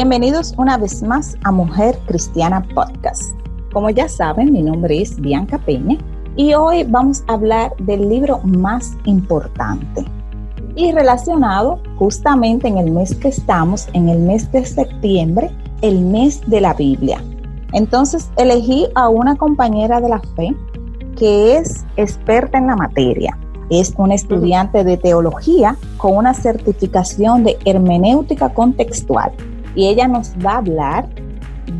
Bienvenidos una vez más a Mujer Cristiana Podcast. Como ya saben, mi nombre es Bianca Peña y hoy vamos a hablar del libro más importante y relacionado justamente en el mes que estamos, en el mes de septiembre, el mes de la Biblia. Entonces elegí a una compañera de la fe que es experta en la materia. Es una estudiante de teología con una certificación de hermenéutica contextual y ella nos va a hablar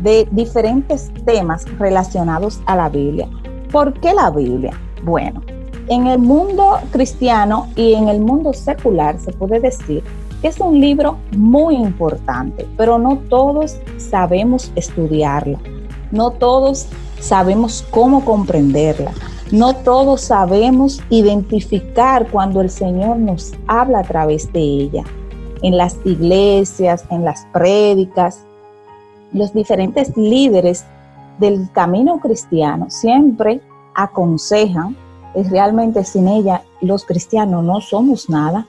de diferentes temas relacionados a la Biblia. ¿Por qué la Biblia? Bueno, en el mundo cristiano y en el mundo secular se puede decir que es un libro muy importante, pero no todos sabemos estudiarlo, no todos sabemos cómo comprenderla, no todos sabemos identificar cuando el Señor nos habla a través de ella. En las iglesias, en las prédicas, los diferentes líderes del camino cristiano siempre aconsejan, es realmente sin ella los cristianos no somos nada,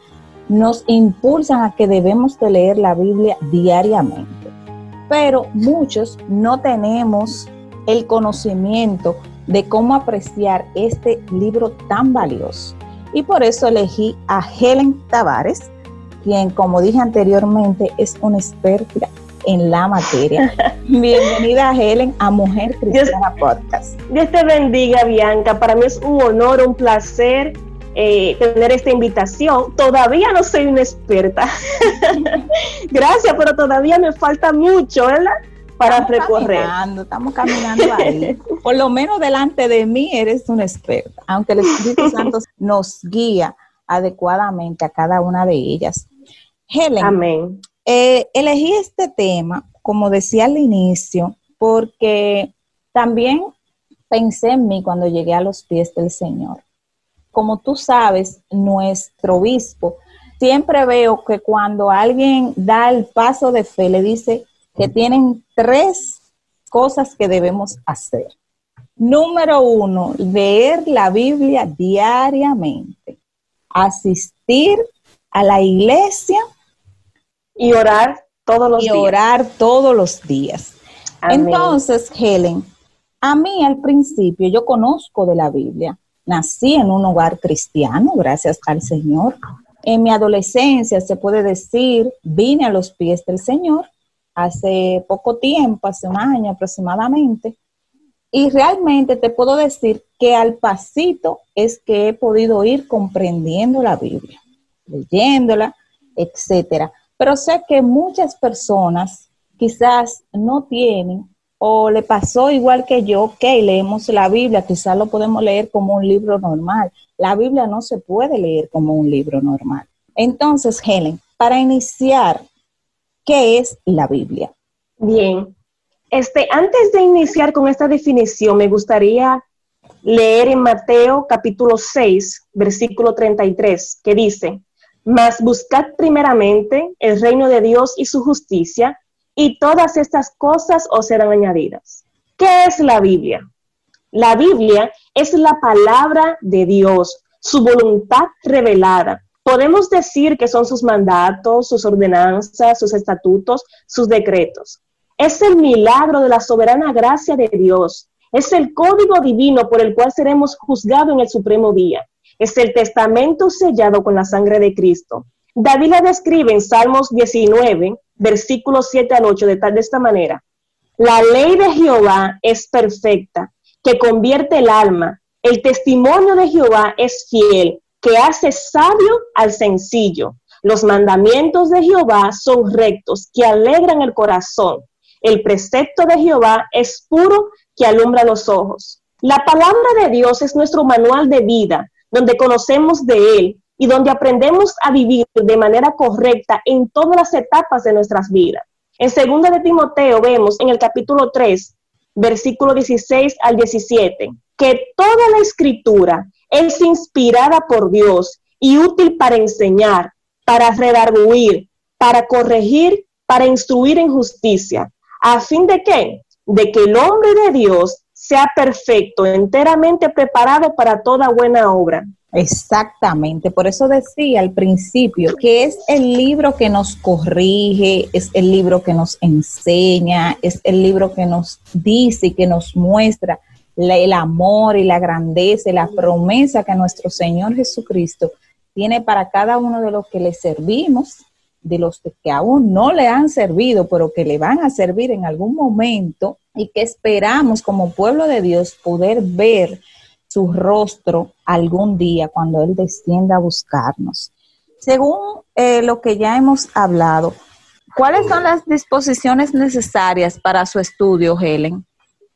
nos impulsan a que debemos de leer la Biblia diariamente. Pero muchos no tenemos el conocimiento de cómo apreciar este libro tan valioso. Y por eso elegí a Helen Tavares, quien, como dije anteriormente, es una experta en la materia. Bienvenida, Helen, a Mujer Cristiana Podcast. Dios te bendiga, Bianca. Para mí es un honor, un placer eh, tener esta invitación. Todavía no soy una experta. Gracias, pero todavía me falta mucho, ¿verdad? para estamos recorrer. Caminando, estamos caminando ahí. Por lo menos delante de mí eres una experta, aunque el Espíritu Santo nos guía adecuadamente a cada una de ellas. Helen, Amén. eh, elegí este tema, como decía al inicio, porque también pensé en mí cuando llegué a los pies del Señor. Como tú sabes, nuestro obispo, siempre veo que cuando alguien da el paso de fe, le dice, que tienen tres cosas que debemos hacer. Número uno, leer la Biblia diariamente, asistir a la iglesia y orar todos los y días. orar todos los días. Amén. Entonces, Helen, a mí al principio yo conozco de la Biblia, nací en un hogar cristiano, gracias al Señor. En mi adolescencia, se puede decir, vine a los pies del Señor hace poco tiempo, hace un año aproximadamente, y realmente te puedo decir que al pasito es que he podido ir comprendiendo la Biblia, leyéndola, etcétera. Pero sé que muchas personas quizás no tienen o le pasó igual que yo, ok, leemos la Biblia, quizás lo podemos leer como un libro normal. La Biblia no se puede leer como un libro normal. Entonces, Helen, para iniciar ¿Qué es la Biblia? Bien. Este, antes de iniciar con esta definición, me gustaría leer en Mateo capítulo 6, versículo 33, que dice, Mas buscad primeramente el reino de Dios y su justicia, y todas estas cosas os serán añadidas. ¿Qué es la Biblia? La Biblia es la palabra de Dios, su voluntad revelada, Podemos decir que son sus mandatos, sus ordenanzas, sus estatutos, sus decretos. Es el milagro de la soberana gracia de Dios. Es el código divino por el cual seremos juzgados en el supremo día. Es el testamento sellado con la sangre de Cristo. David la describe en Salmos 19, versículos 7 al 8, de tal de esta manera. La ley de Jehová es perfecta, que convierte el alma. El testimonio de Jehová es fiel, que hace sabio al sencillo. Los mandamientos de Jehová son rectos, que alegran el corazón. El precepto de Jehová es puro, que alumbra los ojos. La palabra de Dios es nuestro manual de vida, donde conocemos de Él y donde aprendemos a vivir de manera correcta en todas las etapas de nuestras vidas. En 2 de Timoteo vemos en el capítulo 3, versículo 16 al 17, que toda la escritura es inspirada por Dios y útil para enseñar, para redarguir, para corregir, para instruir en justicia, a fin de que, de que el hombre de Dios sea perfecto, enteramente preparado para toda buena obra. Exactamente, por eso decía al principio que es el libro que nos corrige, es el libro que nos enseña, es el libro que nos dice y que nos muestra el amor y la grandeza y la promesa que nuestro Señor Jesucristo tiene para cada uno de los que le servimos, de los que aún no le han servido, pero que le van a servir en algún momento y que esperamos como pueblo de Dios poder ver su rostro algún día cuando Él descienda a buscarnos. Según eh, lo que ya hemos hablado, ¿cuáles son las disposiciones necesarias para su estudio, Helen?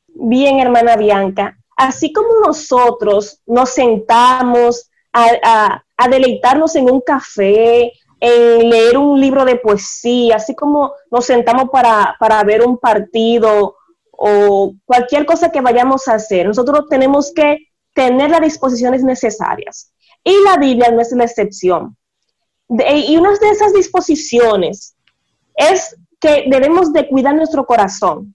Bien, hermana Bianca, así como nosotros nos sentamos a, deleitarnos en un café, en leer un libro de poesía, así como nos sentamos para, para ver un partido o cualquier cosa que vayamos a hacer, nosotros tenemos que tener las disposiciones necesarias. Y la Biblia no es la excepción. y una de esas disposiciones es que debemos de cuidar nuestro corazón.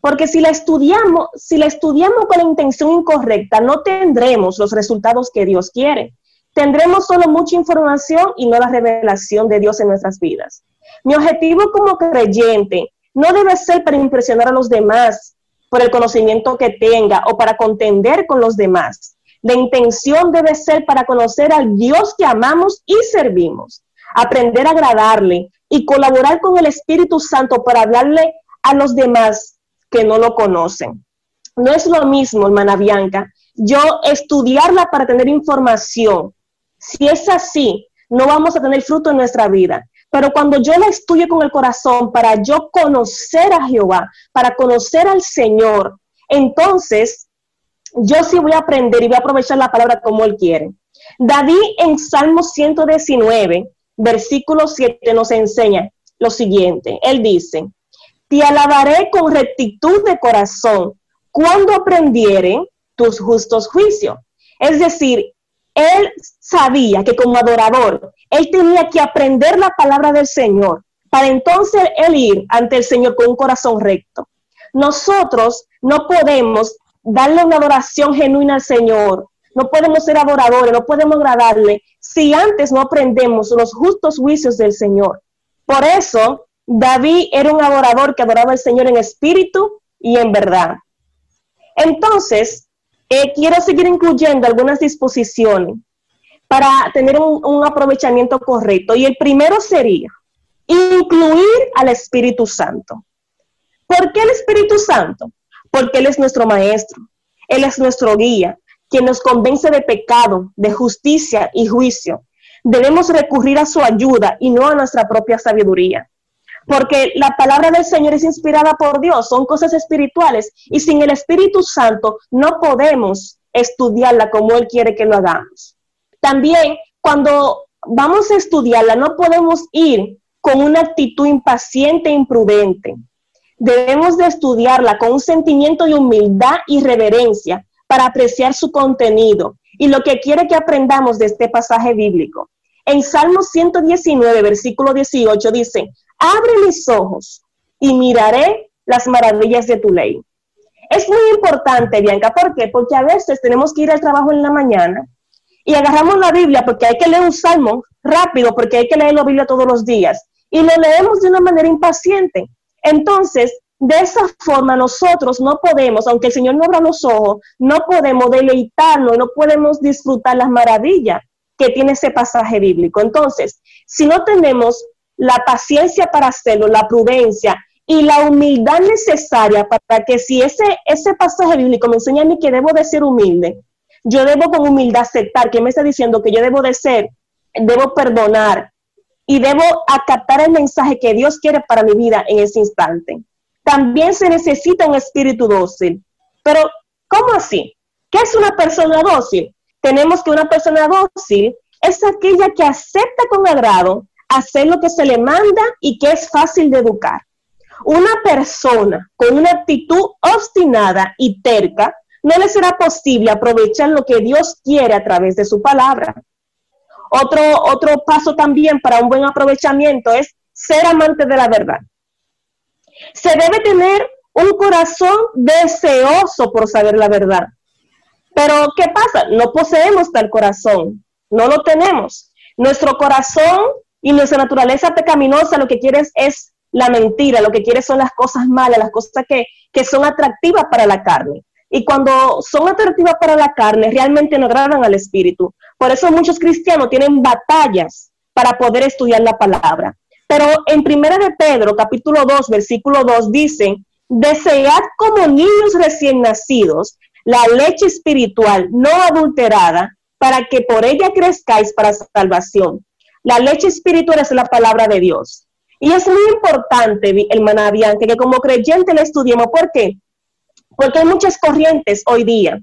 Porque si la estudiamos, si la estudiamos con la intención incorrecta, no tendremos los resultados que Dios quiere. Tendremos solo mucha información y no la revelación de Dios en nuestras vidas. Mi objetivo como creyente no debe ser para impresionar a los demás, por el conocimiento que tenga o para contender con los demás. La intención debe ser para conocer al Dios que amamos y servimos, aprender a agradarle y colaborar con el Espíritu Santo para hablarle a los demás que no lo conocen. No es lo mismo, hermana Bianca, yo estudiarla para tener información. Si es así, no vamos a tener fruto en nuestra vida. Pero cuando yo la estudio con el corazón para yo conocer a Jehová, para conocer al Señor, entonces yo sí voy a aprender y voy a aprovechar la palabra como Él quiere. David en Salmo 119, versículo 7 nos enseña lo siguiente. Él dice, te alabaré con rectitud de corazón cuando aprendiere tus justos juicios. Es decir, él sabía que como adorador, él tenía que aprender la palabra del Señor para entonces él ir ante el Señor con un corazón recto. Nosotros no podemos darle una adoración genuina al Señor, no podemos ser adoradores, no podemos agradarle si antes no aprendemos los justos juicios del Señor. Por eso, David era un adorador que adoraba al Señor en espíritu y en verdad. Entonces, eh, quiero seguir incluyendo algunas disposiciones para tener un, aprovechamiento correcto. Y el primero sería incluir al Espíritu Santo. ¿Por qué el Espíritu Santo? Porque Él es nuestro Maestro, Él es nuestro guía, quien nos convence de pecado, de justicia y juicio. Debemos recurrir a su ayuda y no a nuestra propia sabiduría porque la palabra del Señor es inspirada por Dios, son cosas espirituales y sin el Espíritu Santo no podemos estudiarla como Él quiere que lo hagamos. También cuando vamos a estudiarla no podemos ir con una actitud impaciente e imprudente. Debemos de estudiarla con un sentimiento de humildad y reverencia para apreciar su contenido y lo que quiere que aprendamos de este pasaje bíblico. En Salmo 119, versículo 18 dice, abre mis ojos y miraré las maravillas de tu ley. Es muy importante, Bianca, ¿por qué? Porque a veces tenemos que ir al trabajo en la mañana y agarramos la Biblia porque hay que leer un salmo rápido, porque hay que leer la Biblia todos los días y lo leemos de una manera impaciente. Entonces, de esa forma nosotros no podemos, aunque el Señor nos abra los ojos, no podemos deleitarnos, no podemos disfrutar las maravillas que tiene ese pasaje bíblico. Entonces, si no tenemos la paciencia para hacerlo, la prudencia y la humildad necesaria para que si ese, ese pasaje bíblico me enseña a mí que debo de ser humilde, yo debo con humildad aceptar que me está diciendo que yo debo de ser, debo perdonar y debo acatar el mensaje que Dios quiere para mi vida en ese instante. También se necesita un espíritu dócil. Pero, ¿cómo así? ¿Qué es una persona dócil? Tenemos que una persona dócil es aquella que acepta con agrado hacer lo que se le manda y que es fácil de educar. Una persona con una actitud obstinada y terca no le será posible aprovechar lo que Dios quiere a través de su palabra. Otro, otro paso también para un buen aprovechamiento es ser amante de la verdad. Se debe tener un corazón deseoso por saber la verdad. Pero, ¿qué pasa? No poseemos tal corazón, no lo tenemos. Nuestro corazón y nuestra naturaleza pecaminosa lo que quiere es, la mentira, lo que quiere son las cosas malas, las cosas que, que son atractivas para la carne. Y cuando son atractivas para la carne, realmente no agradan al espíritu. Por eso muchos cristianos tienen batallas para poder estudiar la palabra. Pero en Primera de Pedro, capítulo 2, versículo 2, dice, desead como niños recién nacidos la leche espiritual no adulterada, para que por ella crezcáis para salvación. La leche espiritual es la palabra de Dios. Y es muy importante, hermana Bianca, que como creyente la estudiemos. ¿Por qué? Porque hay muchas corrientes hoy día.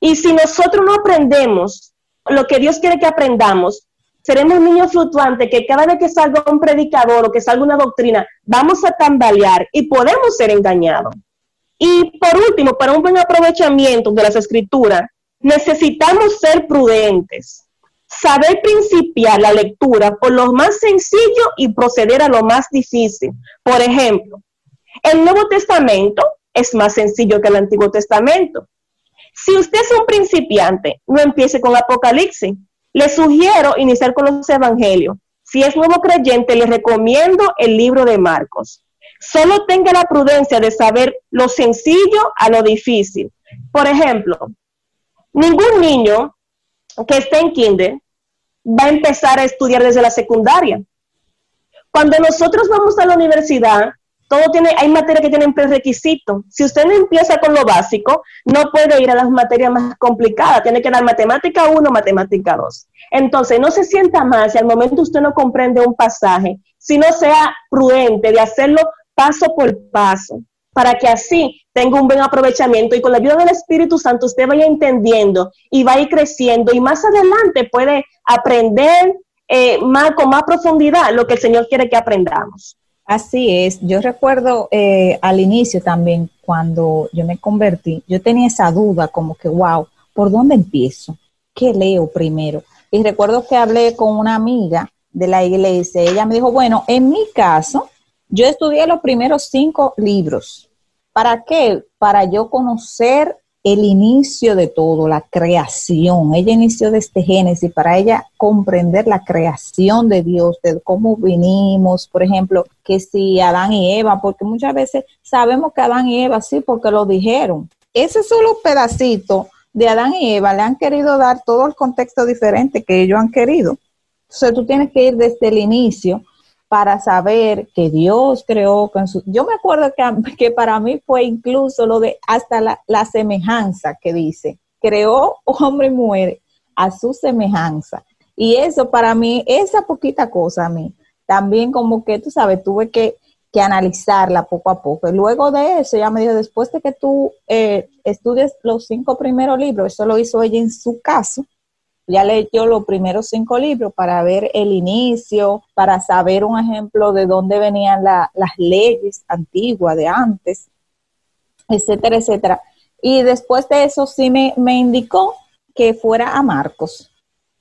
Y si nosotros no aprendemos lo que Dios quiere que aprendamos, seremos niños fluctuantes que cada vez que salga un predicador o que salga una doctrina, vamos a tambalear y podemos ser engañados. Y por último, para un buen aprovechamiento de las escrituras, necesitamos ser prudentes, saber principiar la lectura por lo más sencillo y proceder a lo más difícil. Por ejemplo, el Nuevo Testamento es más sencillo que el Antiguo Testamento. Si usted es un principiante, no empiece con Apocalipsis. Le sugiero iniciar con los Evangelios. Si es nuevo creyente, le recomiendo el libro de Marcos. Solo tenga la prudencia de saber lo sencillo a lo difícil. Por ejemplo, ningún niño que esté en kinder va a empezar a estudiar desde la secundaria. Cuando nosotros vamos a la universidad, todo tiene, hay materias que tienen prerequisitos. Si usted no empieza con lo básico, no puede ir a las materias más complicadas. Tiene que dar matemática 1, matemática 2. Entonces, no se sienta más si al momento usted no comprende un pasaje, si no sea prudente de hacerlo paso por paso, para que así tenga un buen aprovechamiento y con la ayuda del Espíritu Santo usted vaya entendiendo y vaya creciendo y más adelante puede aprender eh, más, con más profundidad lo que el Señor quiere que aprendamos. Así es, yo recuerdo eh, al inicio también cuando yo me convertí, yo tenía esa duda como que, wow, ¿por dónde empiezo? ¿Qué leo primero? Y recuerdo que hablé con una amiga de la iglesia, ella me dijo, bueno, en mi caso, yo estudié los primeros cinco libros. ¿Para qué? Para yo conocer el inicio de todo, la creación. Ella inició desde Génesis para ella comprender la creación de Dios, de cómo vinimos, por ejemplo, que si Adán y Eva, porque muchas veces sabemos que Adán y Eva sí, porque lo dijeron. Ese solo pedacito de Adán y Eva le han querido dar todo el contexto diferente que ellos han querido. Entonces tú tienes que ir desde el inicio para saber que Dios creó con su... Yo me acuerdo que, que para mí fue incluso lo de hasta la, la semejanza que dice, creó hombre y mujer a su semejanza. Y eso para mí, esa poquita cosa a mí, también como que, tú sabes, tuve que, que analizarla poco a poco. Y luego de eso, ya me dijo, después de que tú eh, estudies los cinco primeros libros, eso lo hizo ella en su caso, ya leyó los primeros cinco libros para ver el inicio, para saber un ejemplo de dónde venían las leyes antiguas de antes, etcétera, etcétera. Y después de eso sí me, me indicó que fuera a Marcos.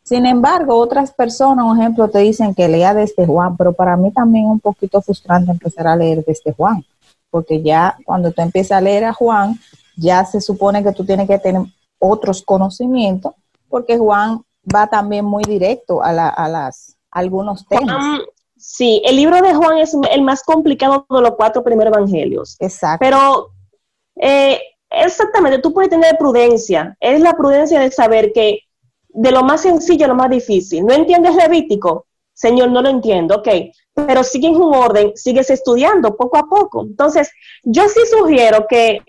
Sin embargo, otras personas, un ejemplo, te dicen que lea desde Juan, pero para mí también es un poquito frustrante empezar a leer desde Juan, porque ya cuando tú empiezas a leer a Juan, ya se supone que tú tienes que tener otros conocimientos porque Juan va también muy directo a, las algunos temas. sí, el libro de Juan es el más complicado de los cuatro primeros evangelios. Exacto. Pero eh, exactamente, tú puedes tener prudencia. Es la prudencia de saber que de lo más sencillo a lo más difícil. ¿No entiendes Levítico? Señor, no lo entiendo, ok. Pero sigue en un orden, sigues estudiando poco a poco. Entonces, yo sí sugiero que,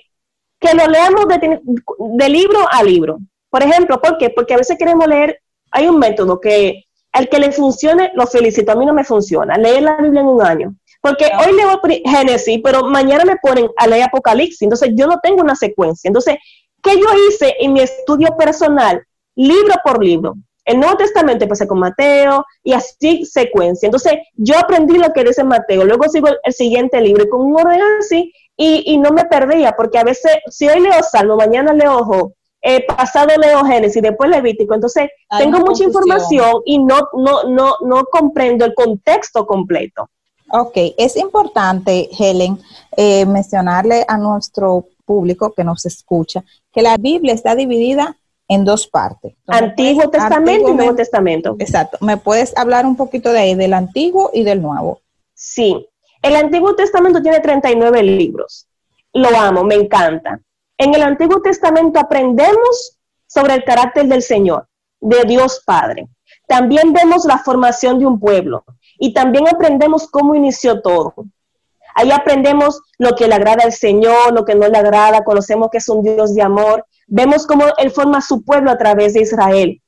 que lo leamos de libro a libro. Por ejemplo, ¿por qué? Porque a veces queremos leer, hay un método que al que le funcione, lo felicito, a mí no me funciona, leer la Biblia en un año. Porque hoy leo Génesis, pero mañana me ponen a leer Apocalipsis, entonces yo no tengo una secuencia. Entonces, ¿qué yo hice en mi estudio personal? Libro por libro. El Nuevo Testamento empecé con Mateo y así secuencia. Entonces, yo aprendí lo que dice Mateo, luego sigo el, siguiente libro y con un orden así y, y, no me perdía, porque a veces, si hoy leo Salmo, mañana leo Job, eh, pasado leo Génesis, después Levítico. Entonces, tengo mucha información y no, no, no, no comprendo el contexto completo. Ok, es importante, Helen, eh, mencionarle a nuestro público que nos escucha que la Biblia está dividida en dos partes. Antiguo Testamento y Nuevo Testamento. Exacto. ¿Me puedes hablar un poquito de ahí, del Antiguo y del Nuevo? Sí. El Antiguo Testamento tiene 39 libros. Lo amo, me encanta. En el Antiguo Testamento aprendemos sobre el carácter del Señor, de Dios Padre. También vemos la formación de un pueblo y también aprendemos cómo inició todo. Ahí aprendemos lo que le agrada al Señor, lo que no le agrada, conocemos que es un Dios de amor, vemos cómo Él forma su pueblo a través de Israel.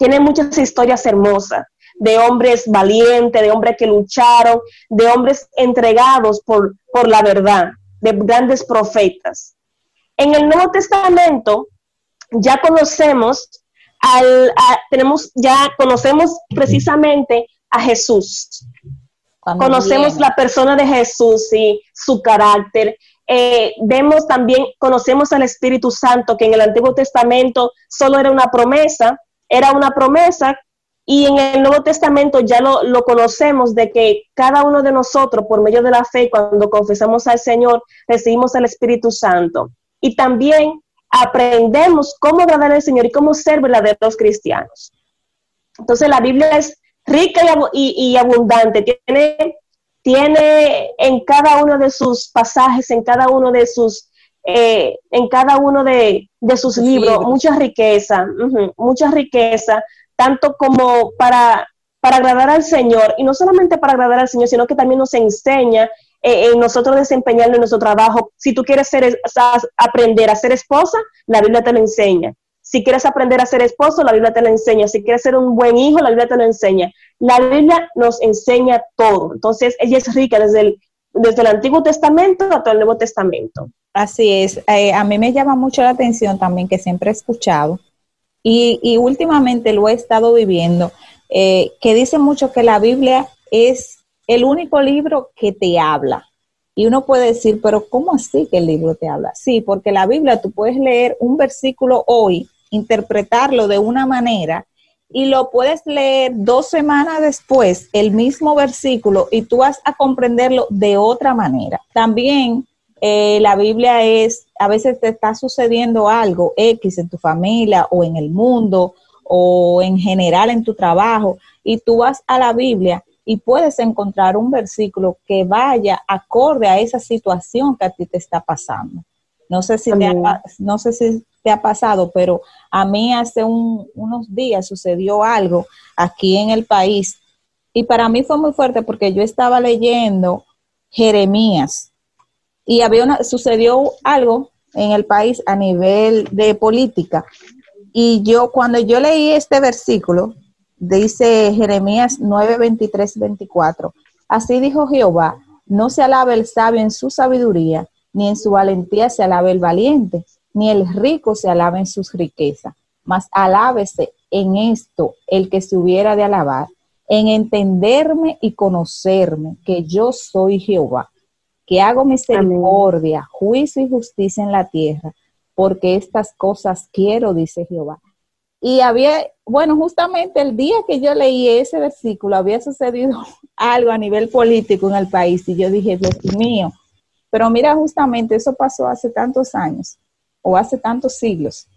Tiene muchas historias hermosas de hombres valientes, de hombres que lucharon, de hombres entregados por, por la verdad, de grandes profetas. En el Nuevo Testamento ya conocemos al, tenemos, ya conocemos precisamente a Jesús. conocemos la persona de Jesús y su carácter. Eh, vemos también, conocemos al Espíritu Santo, que en el Antiguo Testamento solo era una promesa, era una promesa, y en el Nuevo Testamento ya lo, lo conocemos de que cada uno de nosotros, por medio de la fe, cuando confesamos al Señor, recibimos al Espíritu Santo. Y también aprendemos cómo agradar al Señor y cómo ser verdaderos cristianos. Entonces la Biblia es rica y, abundante, tiene, tiene en cada uno de sus pasajes, en cada uno de sus, eh, en cada uno de, sus libros, mucha riqueza, mucha riqueza, tanto como para, para agradar al Señor, y no solamente para agradar al Señor, sino que también nos enseña en nosotros desempeñarnos en nuestro trabajo. Si tú quieres ser, aprender a ser esposa, la Biblia te lo enseña. Si quieres aprender a ser esposo, la Biblia te lo enseña. Si quieres ser un buen hijo, la Biblia te lo enseña. La Biblia nos enseña todo. Entonces, ella es rica desde el, desde el Antiguo Testamento hasta el Nuevo Testamento. Así es. Eh, a mí me llama mucho la atención también que siempre he escuchado y, y últimamente lo he estado viviendo, eh, que dice mucho que la Biblia es el único libro que te habla. Y uno puede decir, pero ¿cómo así que el libro te habla? Sí, porque la Biblia tú puedes leer un versículo hoy, interpretarlo de una manera y lo puedes leer dos semanas después, el mismo versículo, y tú vas a comprenderlo de otra manera. También eh, la Biblia es, a veces te está sucediendo algo X en tu familia o en el mundo o en general en tu trabajo, y tú vas a la Biblia y puedes encontrar un versículo que vaya acorde a esa situación que a ti te está pasando. No sé si, te ha, no sé si te ha pasado, pero a mí hace unos días sucedió algo aquí en el país y para mí fue muy fuerte porque yo estaba leyendo Jeremías y había una, sucedió algo en el país a nivel de política y yo cuando yo leí este versículo Dice Jeremías 9, 23, 24. Así dijo Jehová, no se alabe el sabio en su sabiduría, ni en su valentía se alabe el valiente, ni el rico se alabe en sus riquezas, mas alábese en esto el que se hubiera de alabar, en entenderme y conocerme que yo soy Jehová, que hago misericordia, juicio y justicia en la tierra, porque estas cosas quiero, dice Jehová. Y había, bueno, justamente el día que yo leí ese versículo, había sucedido algo a nivel político en el país y yo dije, Dios mío, pero mira, justamente eso pasó hace tantos años o hace tantos siglos.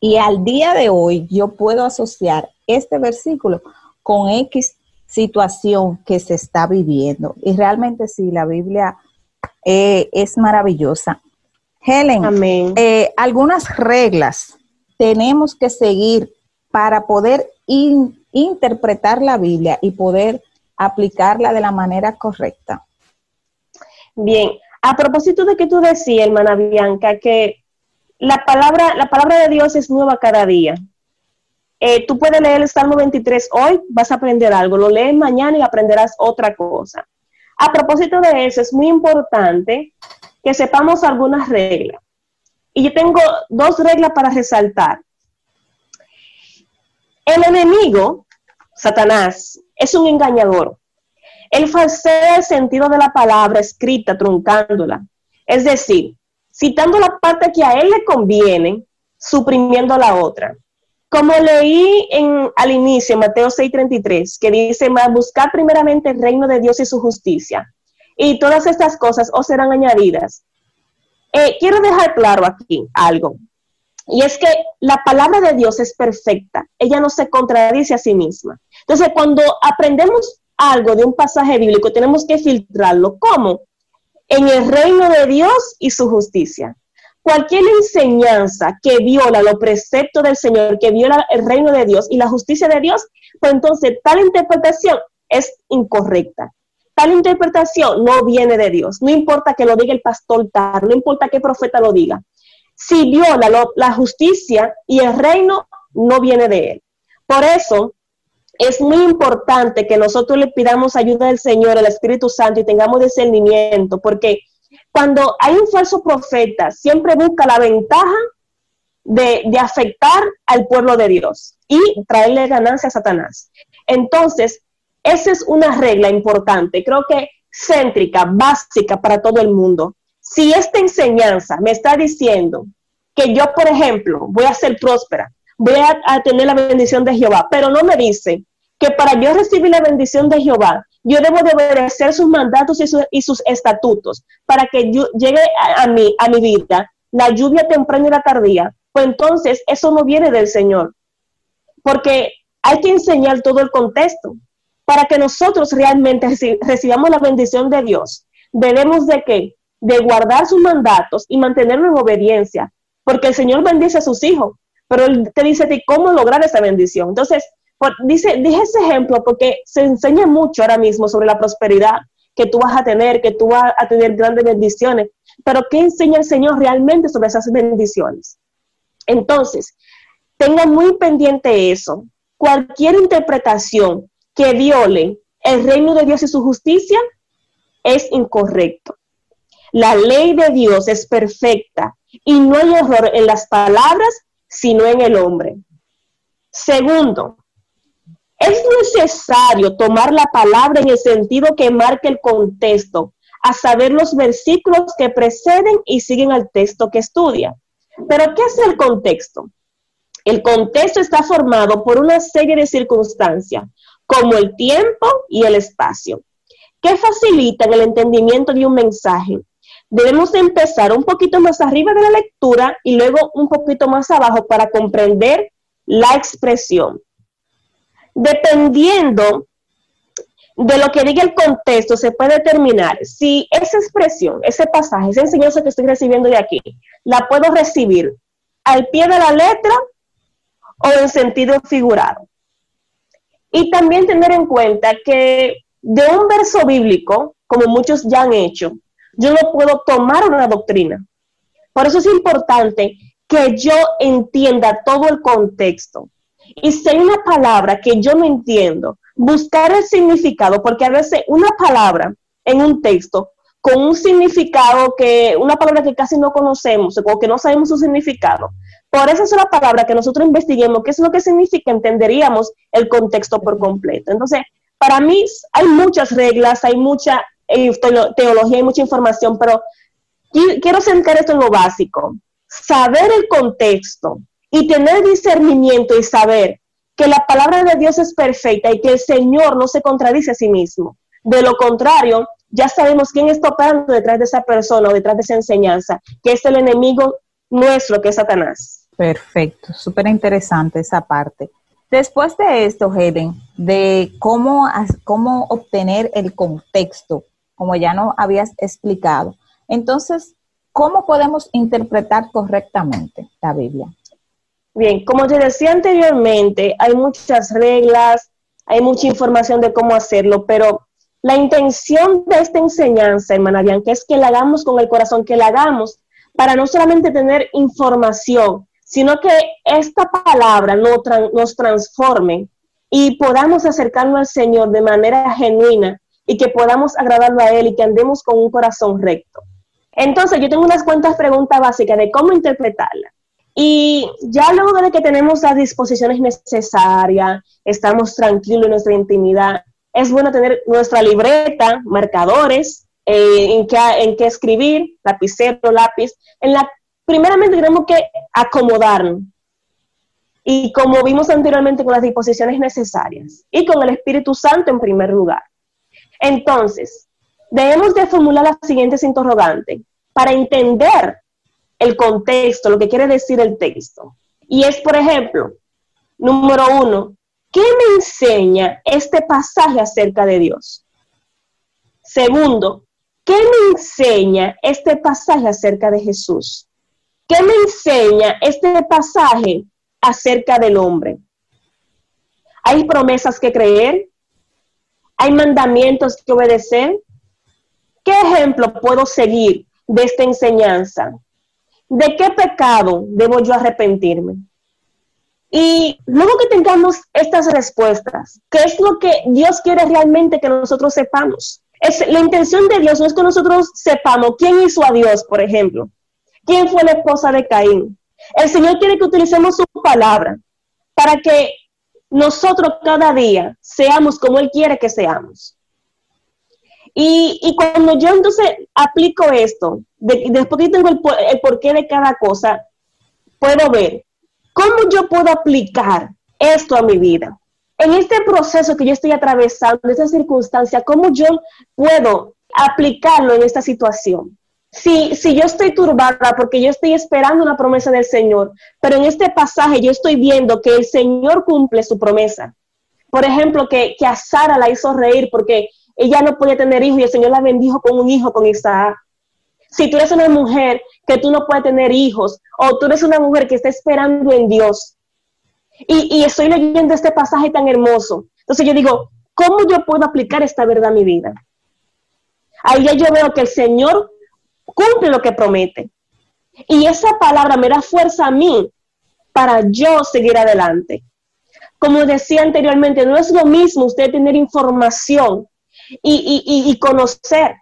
Y al día de hoy yo puedo asociar este versículo con X situación que se está viviendo. Y realmente sí, la Biblia eh, es maravillosa. Helen, eh, algunas reglas tenemos que seguir para poder interpretar la Biblia y poder aplicarla de la manera correcta. Bien, a propósito de que tú decías, hermana Bianca, que la palabra, la palabra de Dios es nueva cada día. Eh, tú puedes leer el Salmo 23 hoy, vas a aprender algo, lo lees mañana y aprenderás otra cosa. A propósito de eso, es muy importante que sepamos algunas reglas. Y yo tengo dos reglas para resaltar. El enemigo, Satanás, es un engañador. Él falsea el sentido de la palabra escrita, truncándola. Es decir, citando la parte que a él le conviene, suprimiendo la otra. Como leí en, al inicio, Mateo 6:33, que dice, buscar primeramente el reino de Dios y su justicia, y todas estas cosas os serán añadidas. Eh, quiero dejar claro aquí algo. Y es que la palabra de Dios es perfecta, ella no se contradice a sí misma. Entonces, cuando aprendemos algo de un pasaje bíblico, tenemos que filtrarlo. ¿Cómo? En el reino de Dios y su justicia. Cualquier enseñanza que viola los preceptos del Señor, que viola el reino de Dios y la justicia de Dios, pues entonces tal interpretación es incorrecta. Tal interpretación no viene de Dios. No importa que lo diga el pastor tal, no importa qué profeta lo diga. Si viola la justicia y el reino, no viene de él. Por eso, es muy importante que nosotros le pidamos ayuda del Señor, al Espíritu Santo y tengamos discernimiento, porque cuando hay un falso profeta, siempre busca la ventaja de, de, afectar al pueblo de Dios y traerle ganancia a Satanás. Entonces, esa es una regla importante, creo que céntrica, básica para todo el mundo. Si esta enseñanza me está diciendo que yo, por ejemplo, voy a ser próspera, voy a, tener la bendición de Jehová, pero no me dice que para yo recibir la bendición de Jehová, yo debo de obedecer sus mandatos y, sus estatutos para que yo, llegue a, a, mí, a mi vida la lluvia temprana y la tardía, pues entonces eso no viene del Señor, porque hay que enseñar todo el contexto para que nosotros realmente recibamos la bendición de Dios, debemos de qué? De guardar sus mandatos y mantenernos en obediencia, porque el Señor bendice a sus hijos, pero Él te dice de cómo lograr esa bendición. Entonces, dice, dije ese ejemplo porque se enseña mucho ahora mismo sobre la prosperidad que tú vas a tener, que tú vas a tener grandes bendiciones, pero ¿qué enseña el Señor realmente sobre esas bendiciones? Entonces, tenga muy pendiente eso. Cualquier interpretación que viole el reino de Dios y su justicia es incorrecto. La ley de Dios es perfecta y no hay error en las palabras, sino en el hombre. Segundo, es necesario tomar la palabra en el sentido que marque el contexto, a saber los versículos que preceden y siguen al texto que estudia. Pero ¿qué es el contexto? El contexto está formado por una serie de circunstancias, como el tiempo y el espacio, que facilitan el entendimiento de un mensaje. Debemos empezar un poquito más arriba de la lectura y luego un poquito más abajo para comprender la expresión. Dependiendo de lo que diga el contexto, se puede determinar si esa expresión, ese pasaje, esa enseñanza que estoy recibiendo de aquí, la puedo recibir al pie de la letra o en sentido figurado. Y también tener en cuenta que de un verso bíblico, como muchos ya han hecho, yo no puedo tomar una doctrina. Por eso es importante que yo entienda todo el contexto. Y si hay una palabra que yo no entiendo, buscar el significado, porque a veces una palabra en un texto con un significado que, una palabra que casi no conocemos o que no sabemos su significado, por esa sola palabra que nosotros investiguemos qué es lo que significa, entenderíamos el contexto por completo. Entonces, para mí hay muchas reglas, hay mucha eh, teología, hay mucha información, pero quiero centrar esto en lo básico. Saber el contexto y tener discernimiento y saber que la palabra de Dios es perfecta y que el Señor no se contradice a sí mismo. De lo contrario, ya sabemos quién está operando detrás de esa persona o detrás de esa enseñanza, que es el enemigo nuestro, que es Satanás. Perfecto, súper interesante esa parte. Después de esto, Helen, de cómo, cómo obtener el contexto, como ya no habías explicado, entonces, ¿cómo podemos interpretar correctamente la Biblia? Bien, como te decía anteriormente, hay muchas reglas, hay mucha información de cómo hacerlo, pero la intención de esta enseñanza, hermana Bianca, es que la hagamos con el corazón, que la hagamos para no solamente tener información, sino que esta palabra nos transforme y podamos acercarnos al Señor de manera genuina y que podamos agradarlo a Él y que andemos con un corazón recto. Entonces, yo tengo unas cuantas preguntas básicas de cómo interpretarla. Y ya luego de que tenemos las disposiciones necesarias, estamos tranquilos en nuestra intimidad, es bueno tener nuestra libreta, marcadores, eh, en, qué, en qué escribir, lapicero, lápiz, en la primeramente tenemos que acomodarnos. Y como vimos anteriormente, con las disposiciones necesarias y con el Espíritu Santo en primer lugar. Entonces, debemos de formular las siguientes interrogantes para entender el contexto, lo que quiere decir el texto. Y es, por ejemplo, número uno, ¿qué me enseña este pasaje acerca de Dios? Segundo, ¿qué me enseña este pasaje acerca de Jesús? ¿Qué me enseña este pasaje acerca del hombre? ¿Hay promesas que creer? ¿Hay mandamientos que obedecer? ¿Qué ejemplo puedo seguir de esta enseñanza? ¿De qué pecado debo yo arrepentirme? Y luego que tengamos estas respuestas, ¿qué es lo que Dios quiere realmente que nosotros sepamos? Es, la intención de Dios no es que nosotros sepamos quién hizo a Dios, por ejemplo. ¿Quién fue la esposa de Caín? El Señor quiere que utilicemos su palabra para que nosotros cada día seamos como Él quiere que seamos. Y, cuando yo entonces aplico esto, después que tengo el, el porqué de cada cosa, puedo ver cómo yo puedo aplicar esto a mi vida. En este proceso que yo estoy atravesando, en esta circunstancia, ¿cómo yo puedo aplicarlo en esta situación? Si, si yo estoy turbada porque yo estoy esperando una promesa del Señor, pero en este pasaje yo estoy viendo que el Señor cumple su promesa. Por ejemplo, que, que a Sara la hizo reír porque ella no podía tener hijos y el Señor la bendijo con un hijo, con Isaac. Si tú eres una mujer que tú no puedes tener hijos, o tú eres una mujer que está esperando en Dios, y, y estoy leyendo este pasaje tan hermoso, entonces yo digo, ¿cómo yo puedo aplicar esta verdad a mi vida? Ahí yo veo que el Señor cumple lo que promete. Y esa palabra me da fuerza a mí para yo seguir adelante. Como decía anteriormente, no es lo mismo usted tener información y, conocer.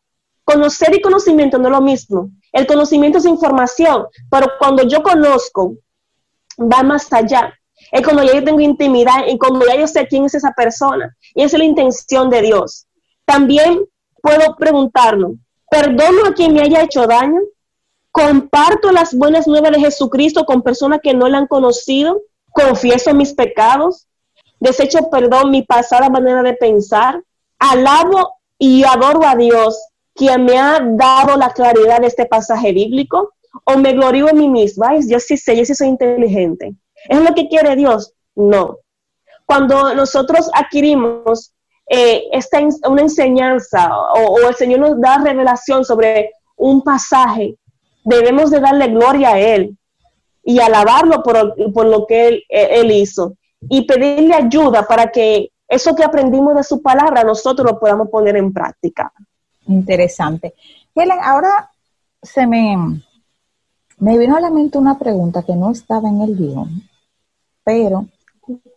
Conocer y conocimiento no es lo mismo. El conocimiento es información, pero cuando yo conozco, va más allá. Es cuando ya yo tengo intimidad y cuando ya yo sé quién es esa persona. Y esa es la intención de Dios. También puedo preguntarnos, ¿perdono a quien me haya hecho daño? ¿Comparto las buenas nuevas de Jesucristo con personas que no le han conocido? ¿Confieso mis pecados? ¿Desecho perdón mi pasada manera de pensar? alabo y adoro a Dios, quien me ha dado la claridad de este pasaje bíblico, o me glorío en mí misma, Ay, yo sí sé, yo sí soy inteligente. ¿Es lo que quiere Dios? No. Cuando nosotros adquirimos eh, esta una enseñanza o, el Señor nos da revelación sobre un pasaje, debemos de darle gloria a Él y alabarlo por, por lo que él, él hizo y pedirle ayuda para que eso que aprendimos de su palabra, nosotros lo podamos poner en práctica. Interesante. Helen, ahora se me, me vino a la mente una pregunta que no estaba en el guion, pero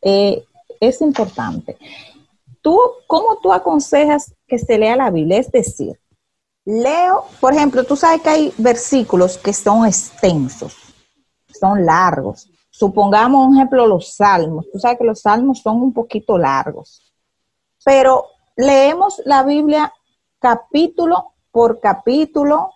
eh, es importante. ¿Tú, ¿Cómo tú aconsejas que se lea la Biblia? Es decir, leo, por ejemplo, tú sabes que hay versículos que son extensos, son largos. Supongamos un ejemplo, los salmos. Tú sabes que los salmos son un poquito largos, pero leemos la Biblia capítulo por capítulo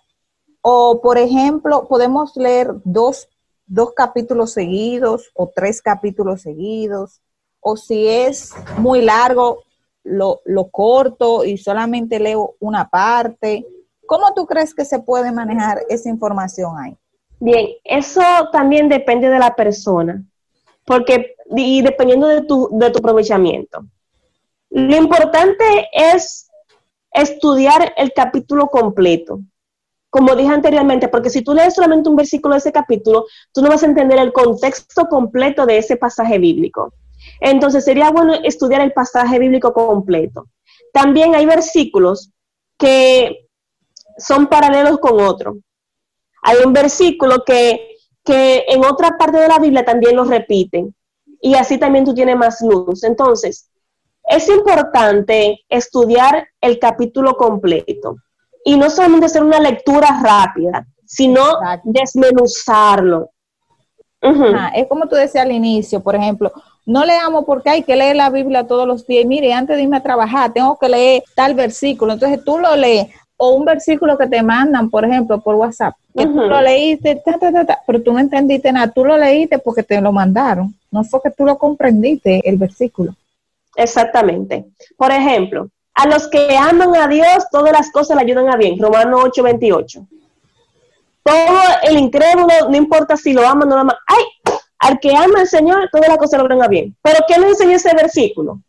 o, por ejemplo, podemos leer dos, dos capítulos seguidos o tres capítulos seguidos o si es muy largo, lo, corto y solamente leo una parte. ¿Cómo tú crees que se puede manejar esa información ahí? Bien, eso también depende de la persona, porque y dependiendo de tu, de tu aprovechamiento. Lo importante es estudiar el capítulo completo, como dije anteriormente, porque si tú lees solamente un versículo de ese capítulo, tú no vas a entender el contexto completo de ese pasaje bíblico. Entonces sería bueno estudiar el pasaje bíblico completo. También hay versículos que son paralelos con otros. Hay un versículo que, en otra parte de la Biblia también lo repiten y así también tú tienes más luz. Entonces, es importante estudiar el capítulo completo y no solamente hacer una lectura rápida, sino desmenuzarlo. es como tú decías al inicio, por ejemplo, no leamos porque hay que leer la Biblia todos los días. Mire, antes de irme a trabajar, tengo que leer tal versículo. Entonces tú lo lees o un versículo que te mandan, por ejemplo, por WhatsApp, que tú lo leíste, pero tú no entendiste nada, tú lo leíste porque te lo mandaron, no fue que tú lo comprendiste el versículo. Exactamente. Por ejemplo, a los que aman a Dios, todas las cosas le ayudan a bien. Romano 8:28. todo el incrédulo, no importa si lo ama o no lo ama, ay, al que ama al Señor, todas las cosas lo van a bien. Pero ¿qué nos enseña ese versículo?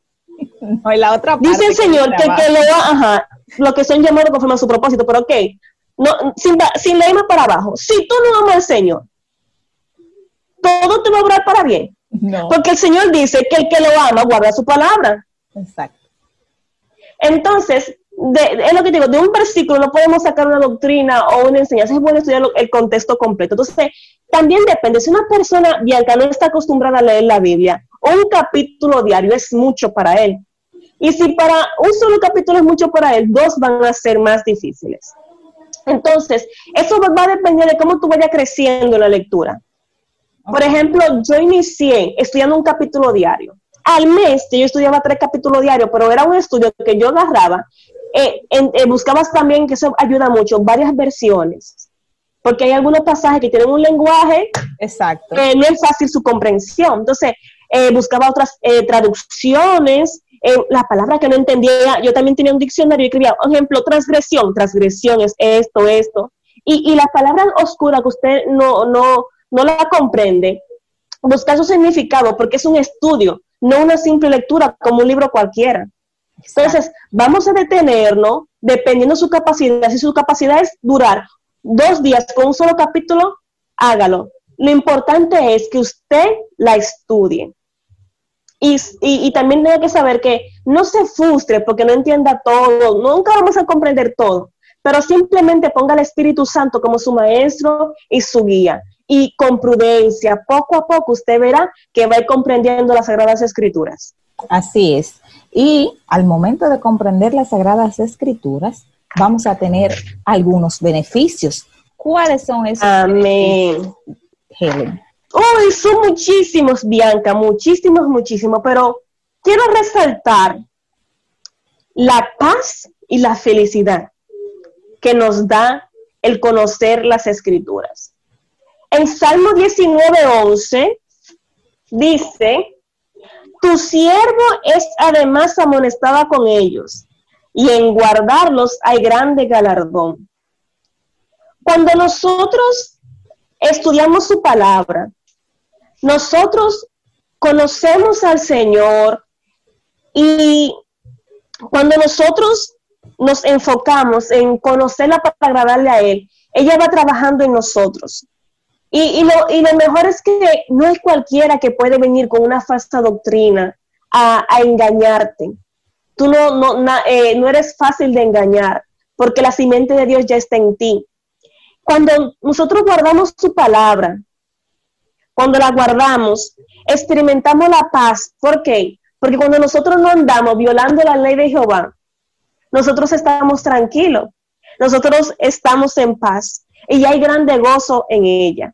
No, y la otra Dice el Señor que, que lo ajá, lo que son llamados conforme a su propósito, pero ok, no, sin, sin leerme para abajo, si tú no amas al Señor, todo te va a obrar para bien. Porque el Señor dice que el que lo ama guarda su palabra. Exacto. Entonces, es lo que digo, de un versículo no podemos sacar una doctrina o una enseñanza, es bueno estudiar el contexto completo. Entonces, también depende, si una persona, Bianca, no está acostumbrada a leer la Biblia, un capítulo diario es mucho para él. Y si para un solo capítulo es mucho para él, dos van a ser más difíciles. Entonces, eso va a depender de cómo tú vayas creciendo en la lectura. Por ejemplo, yo inicié estudiando un capítulo diario. Al mes yo estudiaba tres capítulos diarios, pero era un estudio que yo agarraba. Eh, eh, buscabas también, que eso ayuda mucho, varias versiones. Porque hay algunos pasajes que tienen un lenguaje Exacto. que no es fácil su comprensión. Entonces, eh, buscaba otras traducciones, las palabras que no entendía. Yo también tenía un diccionario y escribía, por ejemplo, transgresión. Transgresión es esto, esto. Y, y las palabras oscuras que usted no, no, no la comprende, buscar su significado porque es un estudio, no una simple lectura como un libro cualquiera. Entonces, vamos a detenernos dependiendo de su capacidad. Si su capacidad es durar dos días con un solo capítulo, hágalo. Lo importante es que usted la estudie. Y, y, también tiene que saber que no se frustre porque no entienda todo, nunca vamos a comprender todo, pero simplemente ponga al Espíritu Santo como su maestro y su guía y con prudencia, poco a poco usted verá que va a ir comprendiendo las Sagradas Escrituras. Así es. Y al momento de comprender las Sagradas Escrituras, vamos a tener algunos beneficios. ¿Cuáles son esos? Amén. Helen. Uy, son muchísimos, Bianca, muchísimos, muchísimos, pero quiero resaltar la paz y la felicidad que nos da el conocer las escrituras. En Salmo 19:11 dice, tu siervo es además amonestada con ellos, y en guardarlos hay grande galardón. Cuando nosotros estudiamos su palabra, nosotros conocemos al Señor y cuando nosotros nos enfocamos en conocerla para agradarle a Él, ella va trabajando en nosotros. Y, lo, y, lo, mejor es que no es cualquiera que puede venir con una falsa doctrina a, engañarte. Tú no, no, eh, no eres fácil de engañar porque la simiente de Dios ya está en ti. Cuando nosotros guardamos su palabra, cuando la guardamos, experimentamos la paz. ¿Por qué? Porque cuando nosotros no andamos violando la ley de Jehová, nosotros estamos tranquilos, nosotros estamos en paz y hay grande gozo en ella.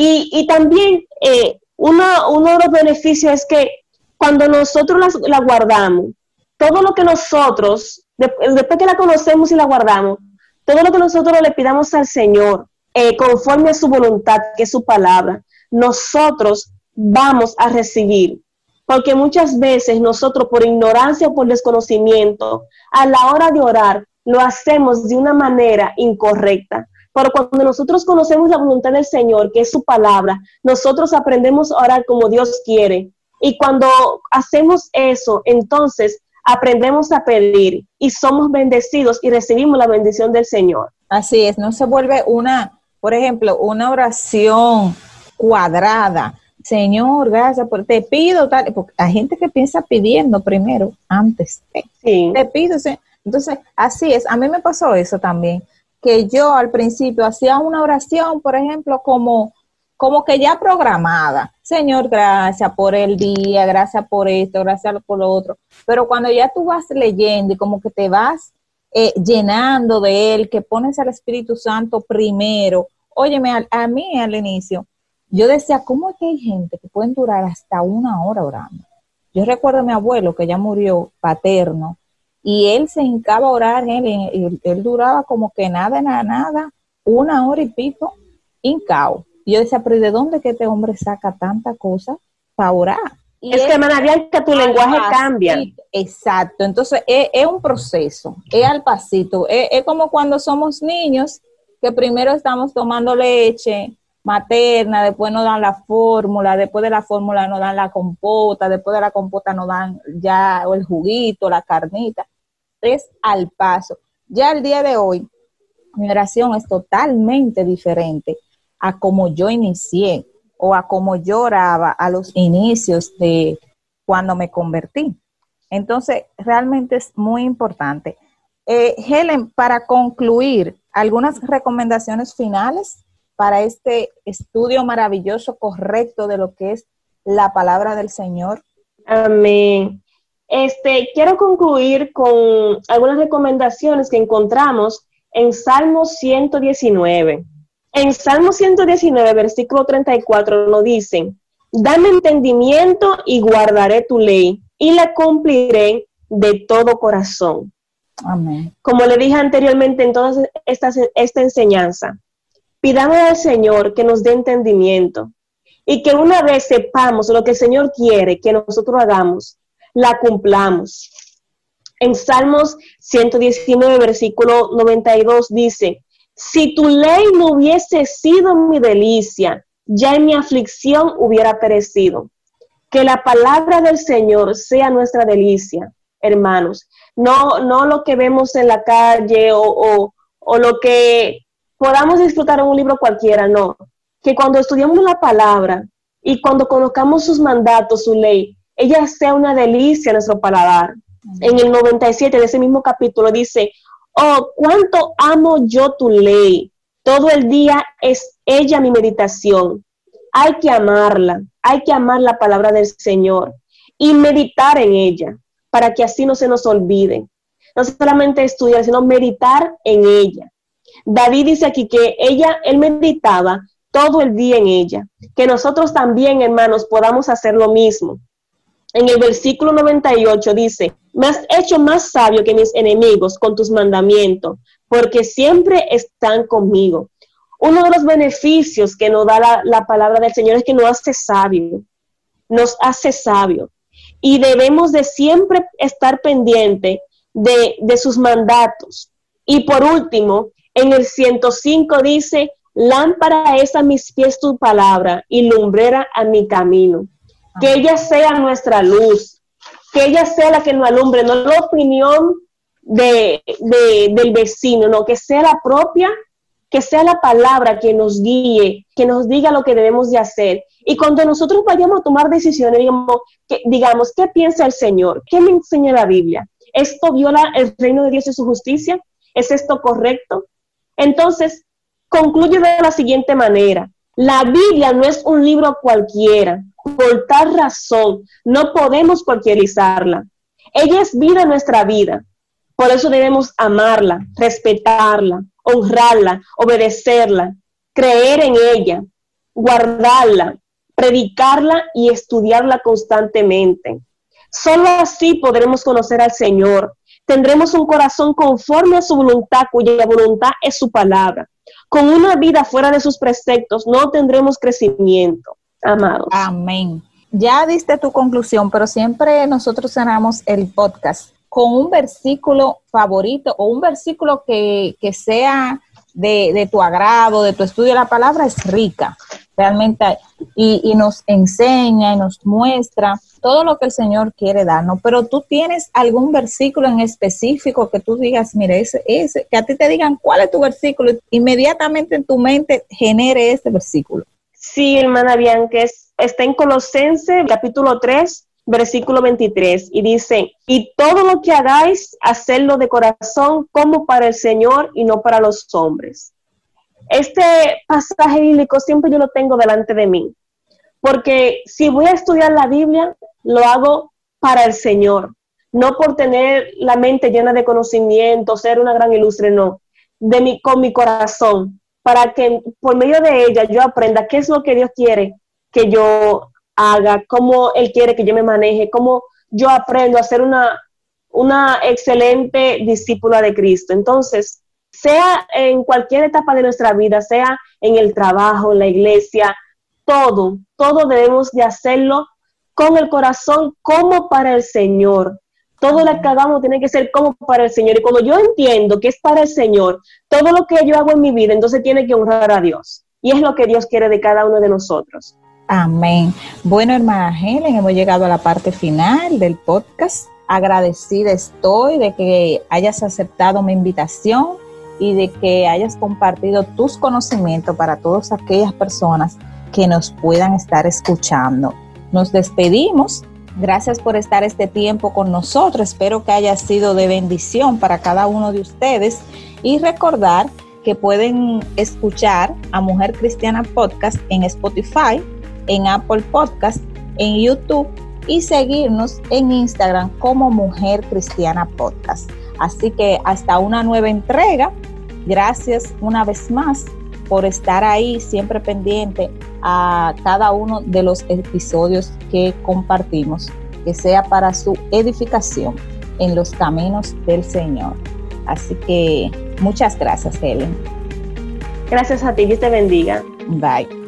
Y, también eh, uno, de los beneficios es que cuando nosotros la, guardamos, todo lo que nosotros, después que la conocemos y la guardamos, todo lo que nosotros le pidamos al Señor, eh, conforme a su voluntad, que es su palabra, nosotros vamos a recibir. Porque muchas veces nosotros por ignorancia o por desconocimiento, a la hora de orar, lo hacemos de una manera incorrecta. Pero cuando nosotros conocemos la voluntad del Señor, que es su palabra, nosotros aprendemos a orar como Dios quiere. Y cuando hacemos eso, entonces aprendemos a pedir y somos bendecidos y recibimos la bendición del Señor. Así es, no se vuelve una, por ejemplo, una oración cuadrada. Señor, gracias por, te pido tal, porque hay gente que piensa pidiendo primero, antes. Sí. Te pido, entonces, así es, a mí me pasó eso también que yo al principio hacía una oración, por ejemplo, como, como que ya programada. Señor, gracias por el día, gracias por esto, gracias por lo otro. Pero cuando ya tú vas leyendo y como que te vas eh, llenando de él, que pones al Espíritu Santo primero, óyeme, a, a mí al inicio, yo decía, ¿cómo es que hay gente que pueden durar hasta una hora orando? Yo recuerdo a mi abuelo que ya murió paterno, y él se hincaba a orar, él, él, duraba como que nada, nada, nada, una hora y pico, hincao. Y yo decía, pero ¿de dónde que este hombre saca tanta cosa para orar? es que, hermana que tu lenguaje cambia. Exacto, entonces es, un proceso, es al pasito, es, como cuando somos niños que primero estamos tomando leche materna, después nos dan la fórmula, después de la fórmula nos dan la compota, después de la compota nos dan ya el juguito, la carnita. Es al paso. Ya el día de hoy, mi oración es totalmente diferente a como yo inicié o a como yo oraba a los inicios de cuando me convertí. Entonces, realmente es muy importante. Eh, Helen, para concluir, algunas recomendaciones finales para este estudio maravilloso, correcto de lo que es la palabra del Señor. Amén. Este, quiero concluir con algunas recomendaciones que encontramos en Salmo 119. En Salmo 119, versículo 34, nos dicen, dame entendimiento y guardaré tu ley y la cumpliré de todo corazón. Amén. Como le dije anteriormente en toda esta, esta enseñanza, pidamos al Señor que nos dé entendimiento y que una vez sepamos lo que el Señor quiere que nosotros hagamos, la cumplamos. En Salmos 119, versículo 92 dice, si tu ley no hubiese sido mi delicia, ya en mi aflicción hubiera perecido. Que la palabra del Señor sea nuestra delicia, hermanos. No, no lo que vemos en la calle o, o lo que podamos disfrutar en un libro cualquiera, no. Que cuando estudiamos la palabra y cuando conozcamos sus mandatos, su ley, ella sea una delicia a nuestro paladar. En el 97 de ese mismo capítulo dice, oh, cuánto amo yo tu ley. Todo el día es ella mi meditación. Hay que amarla, hay que amar la palabra del Señor y meditar en ella para que así no se nos olvide. No solamente estudiar, sino meditar en ella. David dice aquí que ella, él meditaba todo el día en ella. Que nosotros también, hermanos, podamos hacer lo mismo. En el versículo 98 dice, me has hecho más sabio que mis enemigos con tus mandamientos, porque siempre están conmigo. Uno de los beneficios que nos da la, la palabra del Señor es que nos hace sabio, nos hace sabio. Y debemos de siempre estar pendiente de, de sus mandatos. Y por último, en el 105 dice, lámpara es a mis pies tu palabra y lumbrera a mi camino. Que ella sea nuestra luz, que ella sea la que nos alumbre, no la opinión de, del vecino, no, que sea la propia, que sea la palabra que nos guíe, que nos diga lo que debemos de hacer. Y cuando nosotros vayamos a tomar decisiones, digamos, digamos, ¿qué piensa el Señor? ¿Qué me enseña la Biblia? ¿Esto viola el reino de Dios y su justicia? ¿Es esto correcto? Entonces, concluye de la siguiente manera. La Biblia no es un libro cualquiera. Por tal razón, no podemos cualquierizarla. Ella es vida nuestra vida. Por eso debemos amarla, respetarla, honrarla, obedecerla, creer en ella, guardarla, predicarla y estudiarla constantemente. Solo así podremos conocer al Señor, tendremos un corazón conforme a su voluntad, cuya voluntad es su palabra. Con una vida fuera de sus preceptos no tendremos crecimiento, amados. Amén. Ya diste tu conclusión, pero siempre nosotros cerramos el podcast con un versículo favorito o un versículo que, sea de, de, tu agrado, de tu estudio. La palabra es rica, realmente, y, y nos enseña y nos muestra todo lo que el Señor quiere darnos, pero tú tienes algún versículo en específico que tú digas, mire, ese, ese, que a ti te digan cuál es tu versículo, inmediatamente en tu mente genere ese versículo. Sí, hermana Bianca, está en Colosense capítulo 3, versículo 23, y dice, y todo lo que hagáis, hacedlo de corazón como para el Señor y no para los hombres. Este pasaje bíblico siempre yo lo tengo delante de mí, porque si voy a estudiar la Biblia, lo hago para el Señor, no por tener la mente llena de conocimiento, ser una gran ilustre, no, de mi, con mi corazón, para que por medio de ella yo aprenda qué es lo que Dios quiere que yo haga, cómo Él quiere que yo me maneje, cómo yo aprendo a ser una, una excelente discípula de Cristo. Entonces, sea en cualquier etapa de nuestra vida, sea en el trabajo, en la iglesia, todo, todo debemos de hacerlo con el corazón como para el Señor, Todo lo que hagamos tiene que ser como para el Señor. Y cuando yo entiendo que es para el Señor, todo lo que yo hago en mi vida, entonces tiene que honrar a Dios. Y es lo que Dios quiere de cada uno de nosotros. Amén. Bueno, hermana Helen, hemos llegado a la parte final del podcast. Agradecida estoy de que hayas aceptado mi invitación y de que hayas compartido tus conocimientos para todas aquellas personas que nos puedan estar escuchando. Nos despedimos. Gracias por estar este tiempo con nosotros. Espero que haya sido de bendición para cada uno de ustedes y recordar que pueden escuchar a Mujer Cristiana Podcast en Spotify en Apple Podcast, en YouTube y seguirnos en Instagram como Mujer Cristiana Podcast. Así que hasta una nueva entrega. Gracias una vez más por estar ahí siempre pendiente a cada uno de los episodios que compartimos, que sea para su edificación en los caminos del Señor. Así que muchas gracias, Helen. Gracias a ti, Dios te bendiga. Bye.